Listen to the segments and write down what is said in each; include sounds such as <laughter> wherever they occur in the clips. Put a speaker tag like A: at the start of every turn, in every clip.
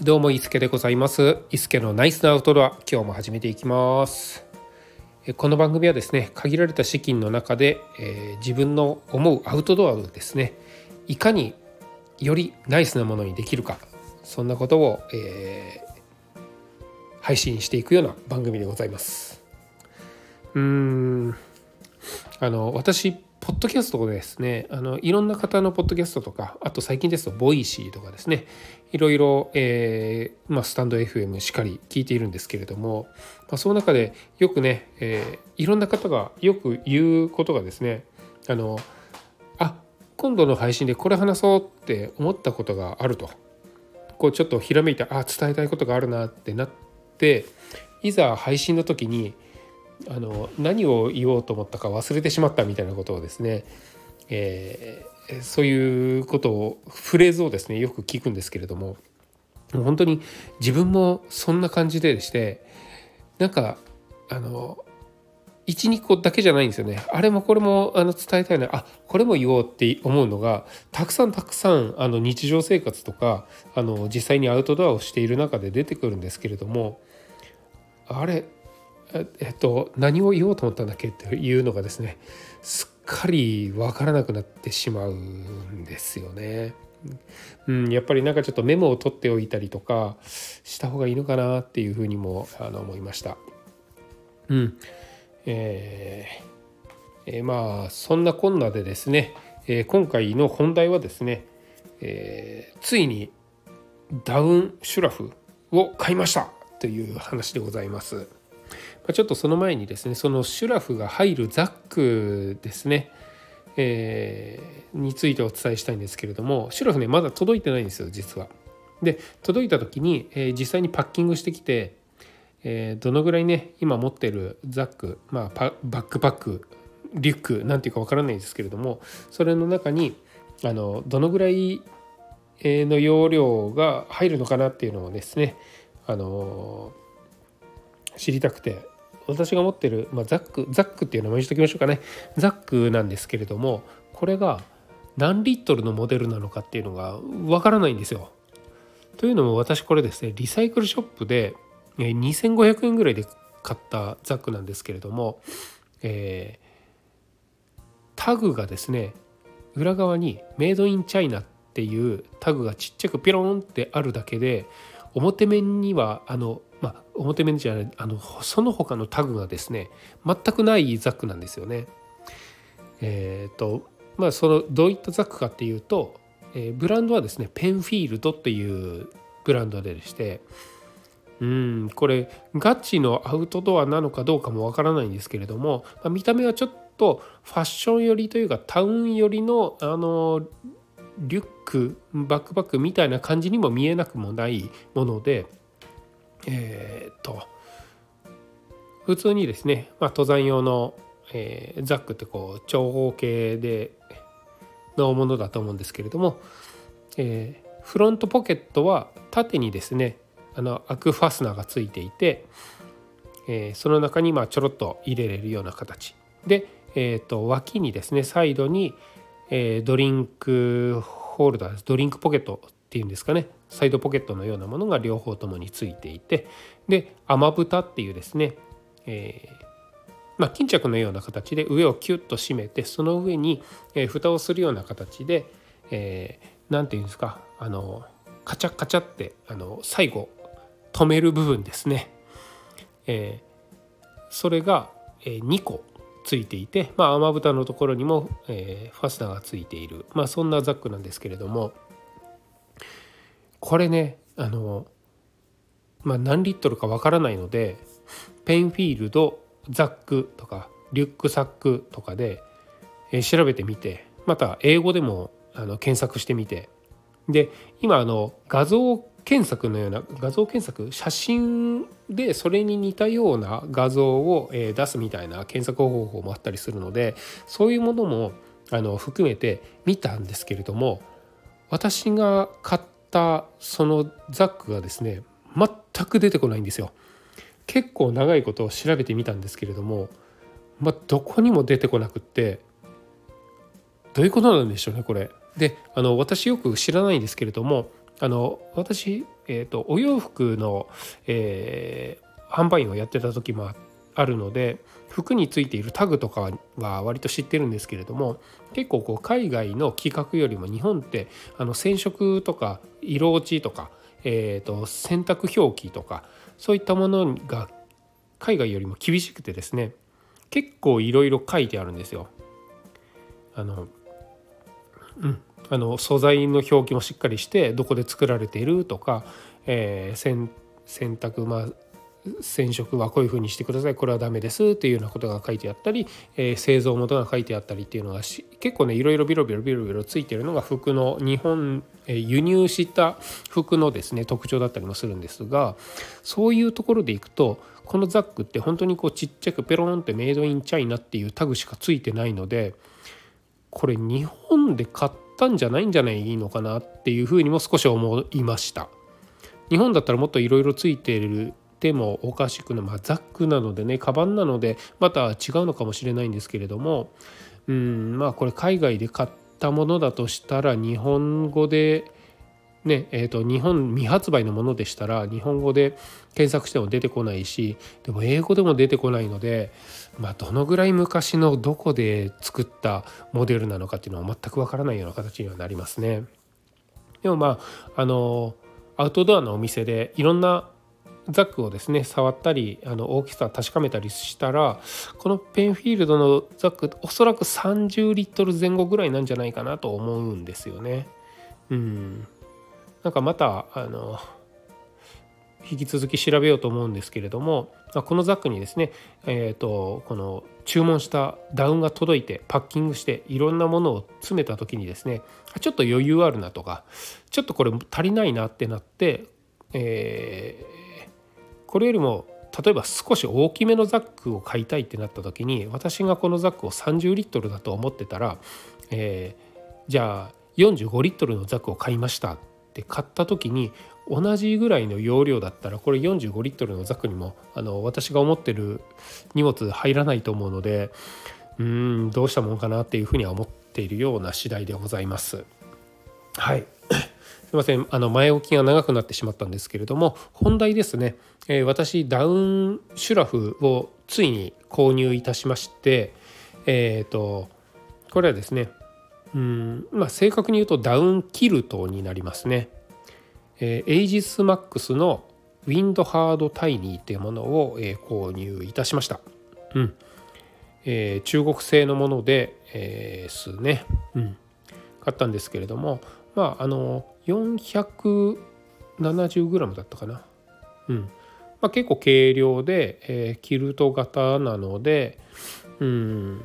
A: どうも伊助でございます。伊助のナイスなアウトドア今日も始めていきます。この番組はですね限られた資金の中で、えー、自分の思うアウトドアをですねいかによりナイスなものにできるかそんなことを、えー、配信していくような番組でございます。うーん。あの私ポッドキャストですね。あのいろんな方のポッドキャストとかあと最近ですと Voicy とかですね。いろいろ、えーまあ、スタンド FM しっかり聞いているんですけれども、まあ、その中でよくね、えー、いろんな方がよく言うことがですねあのあ今度の配信でこれ話そうって思ったことがあると。こうちょっとひらめいてあ伝えたいことがあるなってなっていざ配信の時にあの何を言おうと思ったか忘れてしまったみたいなことをですね、えー、そういうことをフレーズをですねよく聞くんですけれどもも本当に自分もそんな感じででしてなんかあの12個だけじゃないんですよね。あれもこれもあの伝えたいな。あこれも言おうって思うのがたくさんたくさんあの日常生活とかあの実際にアウトドアをしている中で出てくるんですけれどもあれえっと、何を言おうと思ったんだっけっていうのがですねすっかり分からなくなってしまうんですよね。うん、やっぱりなんかちょっとメモを取っておいたりとかした方がいいのかなっていうふうにもあの思いました。うんえーえー、まあそんなこんなでですね、えー、今回の本題はですね、え、ついにダウンシュラフを買いましたという話でございます。まちょっとその前にですねそのシュラフが入るザックですね、えー、についてお伝えしたいんですけれどもシュラフねまだ届いてないんですよ実は。で届いた時に、えー、実際にパッキングしてきて、えー、どのぐらいね今持ってるザック、まあ、バックパックリュックなんていうかわからないですけれどもそれの中にあのどのぐらいの容量が入るのかなっていうのをですねあの知りたくて私が持ってる、まあ、ザックザックっていう名前にしときましょうかねザックなんですけれどもこれが何リットルのモデルなのかっていうのがわからないんですよ。というのも私これですねリサイクルショップで2500円ぐらいで買ったザックなんですけれども、えー、タグがですね裏側に「メイドインチャイナ」っていうタグがちっちゃくピローンってあるだけで表面にはあのまあ、表面じゃないあのその他のタグがですね全くないザックなんですよね。えっ、ー、とまあそのどういったザックかっていうと、えー、ブランドはですねペンフィールドっていうブランドでしてうんこれガチのアウトドアなのかどうかもわからないんですけれども、まあ、見た目はちょっとファッション寄りというかタウン寄りのあのリュックバックパックみたいな感じにも見えなくもないものでえ、っと普通にですね、ま、登山用の、え、ザックってこう長方形でのものだと思うんですけれども、え、フロントポケットは縦にですねあの開くファスナーがついていて、え、その中にまあちょろっと入れれるような形。で、えー、と脇にですねサイドに、えー、ドリンクホルダードリンクポケットっていうんですかね。サイドポケットのようなものが両方ともについていて。で雨蓋っていうですね、えーまあ、巾着のような形で上をキュッと締めてその上に、えー、蓋をするような形で何、えー、て言うんですかあのカチャカチャってあの最後止める部分ですね、えー、それが、えー、2個ついていて、まあ、雨蓋のところにも、えー、ファスナーがついている、まあ、そんなザックなんですけれどもこれねあのまあ何リットルかわからないのでペンフィールドザックとかリュックサックとかで、え調べてみてまた英語でもあの検索してみて。で今あの画像を検索のような画像検索写真でそれに似たような画像を出すみたいな検索方法もあったりするのでそういうものもあの含めて見たんですけれども私が買ったそのザックがですね全く出てこないんですよ。結構長いことを調べてみたんですけれども、ま、どこにも出てこなくってどういうことなんでしょうねこれ。であの私よく知らないんですけれどもあの私、えーと、お洋服の、えー、販売員をやってた時もあるので服についているタグとかは割と知ってるんですけれども結構こう海外の規格よりも日本ってあの染色とか色落ちとか、えーと、選択表記とかそういったものが海外よりも厳しくてですね結構いろいろ書いてあるんですよ。あのうんあの素材の表記もしっかりしてどこで作られているとか、えー、洗濯まあ染色はこういうふうにしてくださいこれはダメですっていうようなことが書いてあったり、えー、製造元が書いてあったりっていうのが結構ねいろいろビロビロビロビロついてるのが服の日本、えー、輸入した服のですね特徴だったりもするんですがそういうところでいくとこのザックって本当にこうちっちゃくペロンってメイドインチャイナっていうタグしかついてないのでこれ日本で買ってたんじゃないんじゃないのかなっていうふうにも少し思いました。日本だったらもっといろいろついてるてもおかしくない、まあ、ザックなのでねカバンなのでまた違うのかもしれないんですけれどもうんまあこれ海外で買ったものだとしたら日本語でねえーと、日本未発売のものでしたら日本語で検索しても出てこないしでも英語でも出てこないので、まあ、どのぐらい昔のどこで作ったモデルなのかっていうのは全くわからないような形にはなりますね。でもまああのアウトドアのお店でいろんなザックをですね触ったりあの大きさを確かめたりしたらこのペンフィールドのザックおそらく30リットル前後ぐらいなんじゃないかなと思うんですよね。うん、なんかまたあの引き続き調べようと思うんですけれどもこのザックにですね、えーと、この注文したダウンが届いてパッキングしていろんなものを詰めた時にですねちょっと余裕あるなとかちょっとこれ足りないなってなって、えーこれよりも例えば少し大きめのザックを買いたいってなった時に私がこのザックを30リットルだと思ってたら、えー、じゃあ45リットルのザックを買いましたって買った時に同じぐらいの容量だったらこれ45リットルのザクにもあの私が思ってる荷物入らないと思うのでうーんどうしたもんかなっていうふうには思っているような次第でございます。はい。<coughs> すいません。あの前置きが長くなってしまったんですけれども本題ですね、えー、私ダウンシュラフをついに購入いたしましてえっ、ー、とこれはですねうん。まあ正確に言うとダウンキルトになりますね、えー、エイジスマックスのウィンドハードタイニーっていうものを、えー、購入いたしました。うん。えー、中国製のもので、えー、すね、うん、買ったんですけれどもまああの 470g だったかな。うん。まあ、結構軽量で、えー、キルト型なので、うん、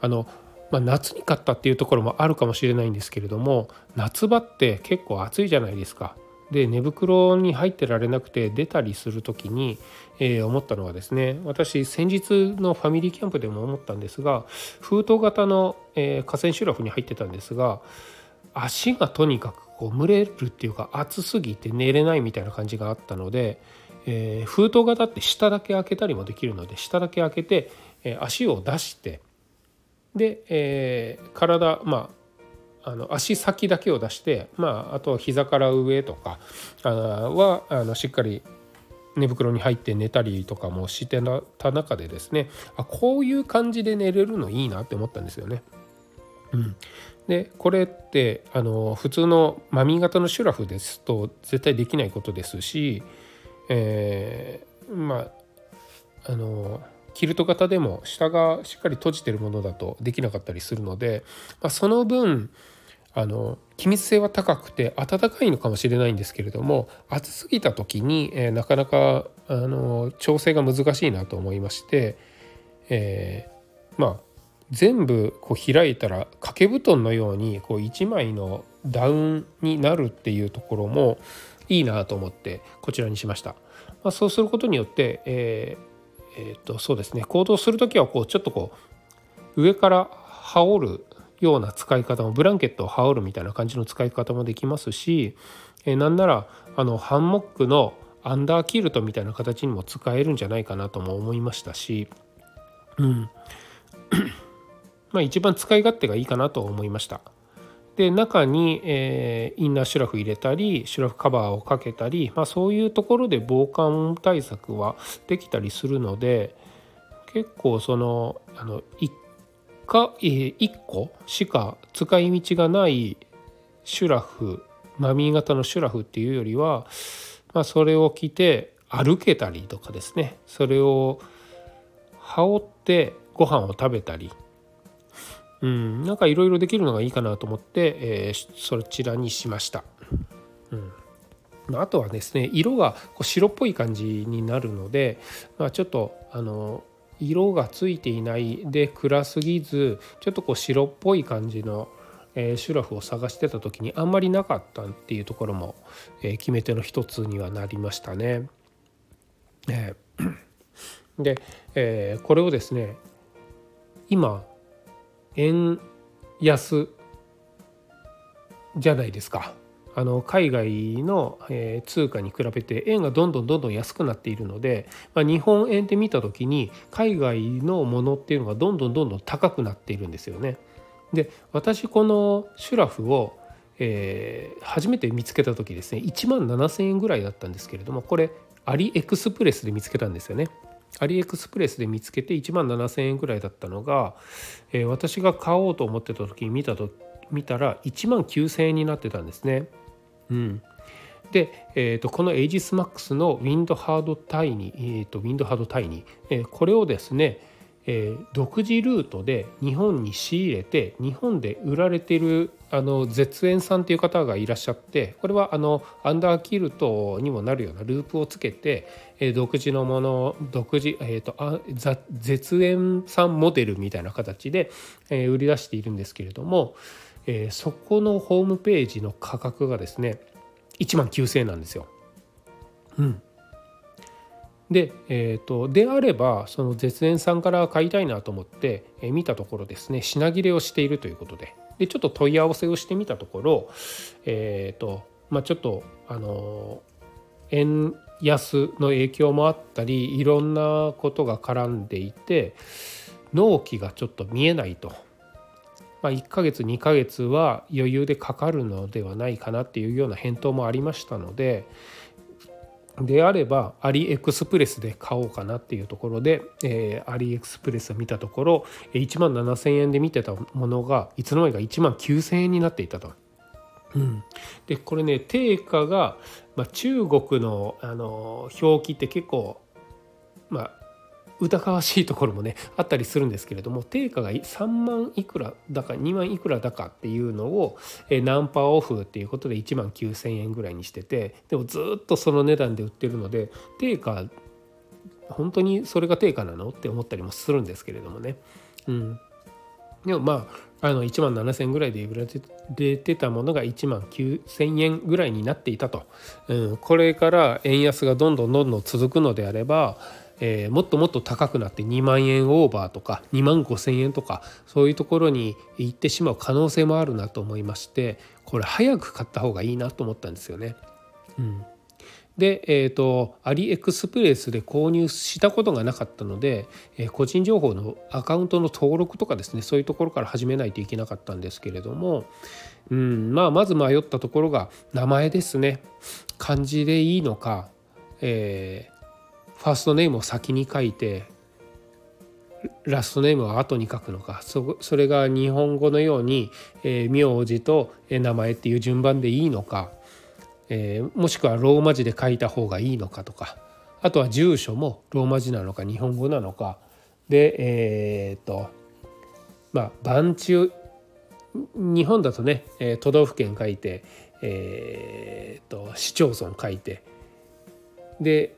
A: あの、まあ、夏に買ったっていうところもあるかもしれないんですけれども夏場って結構暑いじゃないですか。で寝袋に入ってられなくて出たりする時に、えー、思ったのはですね私先日のファミリーキャンプでも思ったんですが封筒型の、えー、河川シュラフに入ってたんですが足がとにかくこう蒸れるっていうか暑すぎて寝れないみたいな感じがあったので、えー、封筒型って下だけ開けたりもできるので下だけ開けて、え、足を出してで、えー、体まああの足先だけを出して、まあ、あと膝から上とかあはあのしっかり寝袋に入って寝たりとかもしてた中でですねあこういう感じで寝れるのいいなって思ったんですよね。うん、でこれってあの普通のマミ型のシュラフですと絶対できないことですし、えー、まああのキルト型でも下がしっかり閉じてるものだとできなかったりするので、まあ、その分あの気密性は高くて暖かいのかもしれないんですけれども暑すぎた時に、えー、なかなかあの調整が難しいなと思いまして、えー、まあ全部こう開いたら掛け布団のようにこう1枚のダウンになるっていうところもいいなと思ってこちらにしました。まあ、そうすることによって、えーえー、とそうですね行動する時はこうちょっとこう上から羽織るような使い方もブランケットを羽織るみたいな感じの使い方もできますし、えー、なんならあのハンモックのアンダーキルトみたいな形にも使えるんじゃないかなとも思いましたし、うん、<coughs> まあ、一番使い勝手がいいかなと思いました。で中に、えー、インナーシュラフ入れたりシュラフカバーをかけたり、まあ、そういうところで防寒対策はできたりするので結構そのあの1か、えー、1個しか使い道がないシュラフマミー型のシュラフっていうよりは、まあ、それを着て歩けたりとかですね。それを羽織ってご飯を食べたりうん、なんかいろいろできるのがいいかなと思って、えー、そちらにしました。うん、あとはですね色がこう白っぽい感じになるので、まあ、ちょっとあの色がついていないで暗すぎずちょっとこう白っぽい感じの、えー、シュラフを探してた時にあんまりなかったっていうところも、えー、決め手の一つにはなりましたね。えー、で、えー、これをですね今円安じゃないですか。あの海外の、え通貨に比べて円がどんどんどんどん安くなっているので、まあ、日本円で見た時に海外のものっていうのがどんどんどんどん高くなっているんですよね。で私このシュラフを、えー、初めて見つけた時ですね1万7,000円ぐらいだったんですけれどもこれAliExpressで見つけたんですよね。 AliExpressで見つけて1万7,000円ぐらいだったのが、えー、私が買おうと思ってた時に見たと見たら1万9,000円になってたんですね。うん、で、えーと、このエイジスマックスのウィンドハードタイに、えーと、ウィンドハードタイに、えー、これをですね、えー、独自ルートで日本に仕入れて日本で売られてるあの絶縁さんっていう方がいらっしゃってこれはあのアンダーキルトにもなるようなループをつけて、えー、独自のもの独自、えーと、あ絶縁さんモデルみたいな形で、えー、売り出しているんですけれども、えー、そこのホームページの価格がですね1万9,000円なんですよ。うん、で,、えーと、であればその絶縁さんから買いたいなと思って、え、見たところですね品切れをしているということででちょっと問い合わせをしてみたところえっ、ー、とまあちょっとあの円安の影響もあったりいろんなことが絡んでいて納期がちょっと見えないと。まあ、1ヶ月2ヶ月は余裕でかかるのではないかなっていうような返答もありましたので、であればアリエクスプレスで買おうかなっていうところで、えー、アリエクスプレスを見たところ1万7,000円で見てたものがいつの間にか1万9,000円になっていたと。うん、でこれね定価が、まあ、中国のあの表記って結構まあ疑わしいところもねあったりするんですけれども定価が3万いくらだか2万いくらだかっていうのを、えナンパオフっていうことで1万9,000円ぐらいにしててでもずっとその値段で売ってるので定価本当にそれが定価なのって思ったりもするんですけれどもね。うん、でもまああの1万7,000円ぐらいで売られてたものが1万9,000円ぐらいになっていたと、うん、これから円安がどんどんどんどん続くのであればえー、もっともっと高くなって2万円オーバーとか2万5,000円とかそういうところに行ってしまう可能性もあるなと思いましてこれ早く買った方がいいなと思ったんですよね。うん、で、えーと、アリエクスプレスで購入したことがなかったので、えー、個人情報のアカウントの登録とかですねそういうところから始めないといけなかったんですけれども、うんまあ、まず迷ったところが名前ですね漢字でいいのか、えーファーストネームを先に書いてラストネームは後に書くのか。そそれが日本語のように、えー、名字と名前っていう順番でいいのか、えー、もしくはローマ字で書いた方がいいのかとか。あとは住所もローマ字なのか日本語なのか。でえっ、とまあ番地日本だとね、え都道府県書いて、えーと市町村書いて。で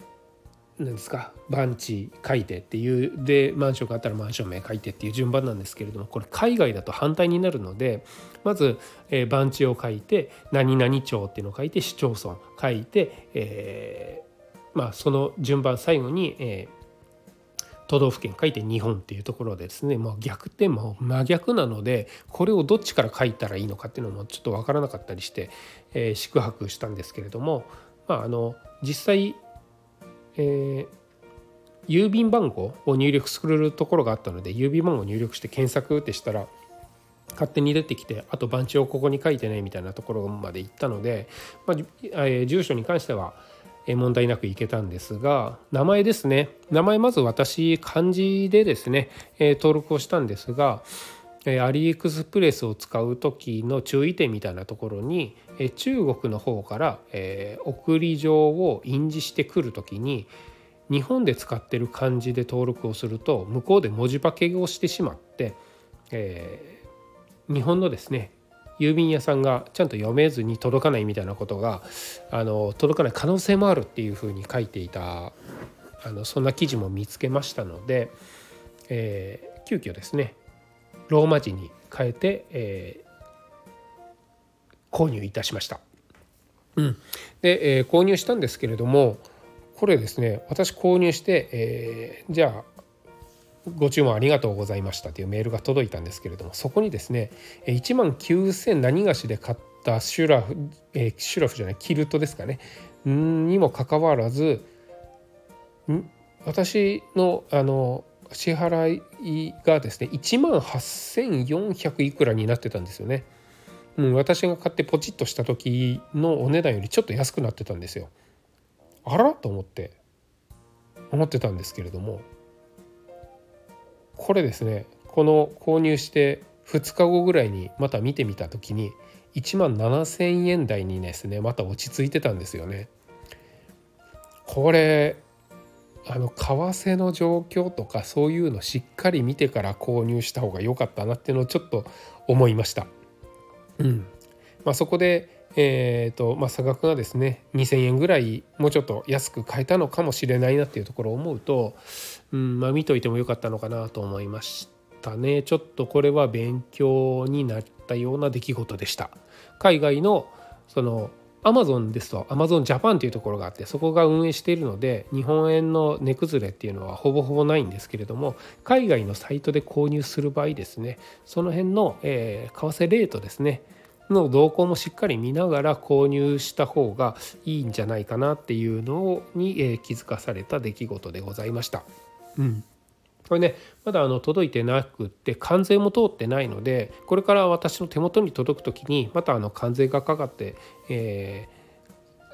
A: 何ですか？番地書いてっていうでマンションがあったらマンション名書いてっていう順番なんですけれどもこれ海外だと反対になるのでまず、えー、番地を書いて何々町っていうのを書いて市町村書いて、えー、まあその順番最後に、えー、都道府県書いて日本っていうところでですねもう逆転も真逆なのでこれをどっちから書いたらいいのかっていうのもちょっと分からなかったりして、えー、宿泊したんですけれどもまああの実際えー、郵便番号を入力するところがあったので郵便番号を入力して検索ってしたら勝手に出てきてあと番地をここに書いてねみたいなところまで行ったので、まあえー、住所に関しては問題なくいけたんですが名前ですね。名前まず私漢字でですね、えー、登録をしたんですがアリエクスプレスを使う時の注意点みたいなところに中国の方から送り状を印字してくる時に日本で使ってる漢字で登録をすると向こうで文字化けをしてしまって、えー、日本のですね郵便屋さんがちゃんと読めずに届かないみたいなことがあの届かない可能性もあるっていうふうに書いていたあのそんな記事も見つけましたので、えー、急遽ですねローマ字に変えて、えー、購入いたしました。うん、で、えー、購入したんですけれどもこれですね私購入して、えー、じゃあご注文ありがとうございましたというメールが届いたんですけれどもそこにですね1万9000何菓子で買ったシュラフ、えー、シュラフじゃないキルトですかねにもかかわらず私のあの支払いがですね1万8400いくらになってたんですよね。うん、私が買ってポチッとした時のお値段よりちょっと安くなってたんですよ。あらと思って思ってたんですけれどもこれですねこの購入して2日後ぐらいにまた見てみた時に1万7,000円台にですねまた落ち着いてたんですよね。これあの為替の状況とかそういうのしっかり見てから購入した方が良かったなっていうのをちょっと思いました。うんまあ、そこで、えーとまあ、差額がですね2,000円ぐらいもうちょっと安く買えたのかもしれないなっていうところを思うと、うんまあ、見といてもよかったのかなと思いましたね。ちょっとこれは勉強になったような出来事でした。海外のそのアマゾンですとアマゾンジャパンというところがあってそこが運営しているので日本円の値崩れっていうのはほぼほぼないんですけれども海外のサイトで購入する場合ですねその辺の、えー、為替レートですねの動向もしっかり見ながら購入した方がいいんじゃないかなっていうのに、えー、気づかされた出来事でございました。うんこれねまだあの届いてなくって関税も通ってないのでこれから私の手元に届く時にまたあの関税がかかって、え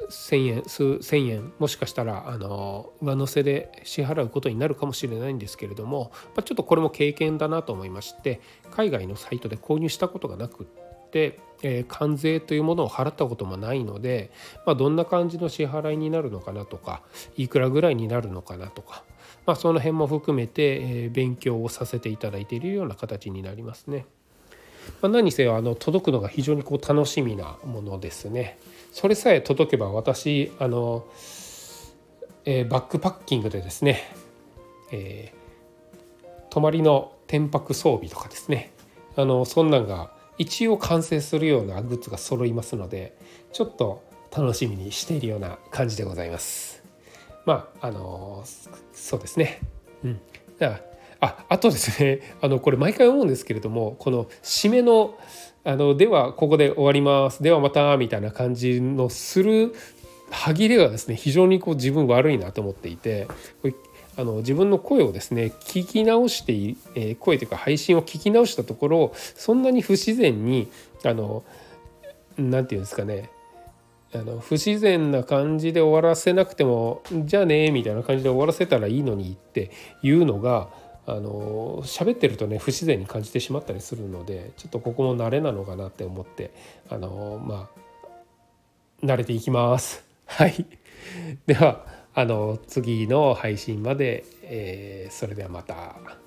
A: ー、1,000円数1,000円もしかしたらあの上乗せで支払うことになるかもしれないんですけれども、まあ、ちょっとこれも経験だなと思いまして海外のサイトで購入したことがなくって、えー、関税というものを払ったこともないので、まあ、どんな感じの支払いになるのかなとかいくらぐらいになるのかなとかまあ、その辺も含めて、え勉強をさせていただいているような形になりますね。まあ、何せあの届くのが非常にこう楽しみなものですね。それさえ届けば私あの、えー、バックパッキングでですね、えー、泊まりの天泊装備とかですねあのそんなんが一応完成するようなグッズが揃いますのでちょっと楽しみにしているような感じでございます。まああのそうですね。うん、だからああとですね <laughs> あのこれ毎回思うんですけれどもこの締めのあのではここで終わりますではまたみたいな感じのする歯切れがですね非常にこう自分悪いなと思っていてあの自分の声をですね聞き直して、えー、声というか配信を聞き直したところそんなに不自然にあの何て言うんですかねあの不自然な感じで終わらせなくてもじゃあねみたいな感じで終わらせたらいいのにっていうのがあの喋ってるとね不自然に感じてしまったりするのでちょっとここも慣れなのかなって思ってあのまあ慣れていきます。<laughs> はい、ではあの次の配信まで、えー、それではまた。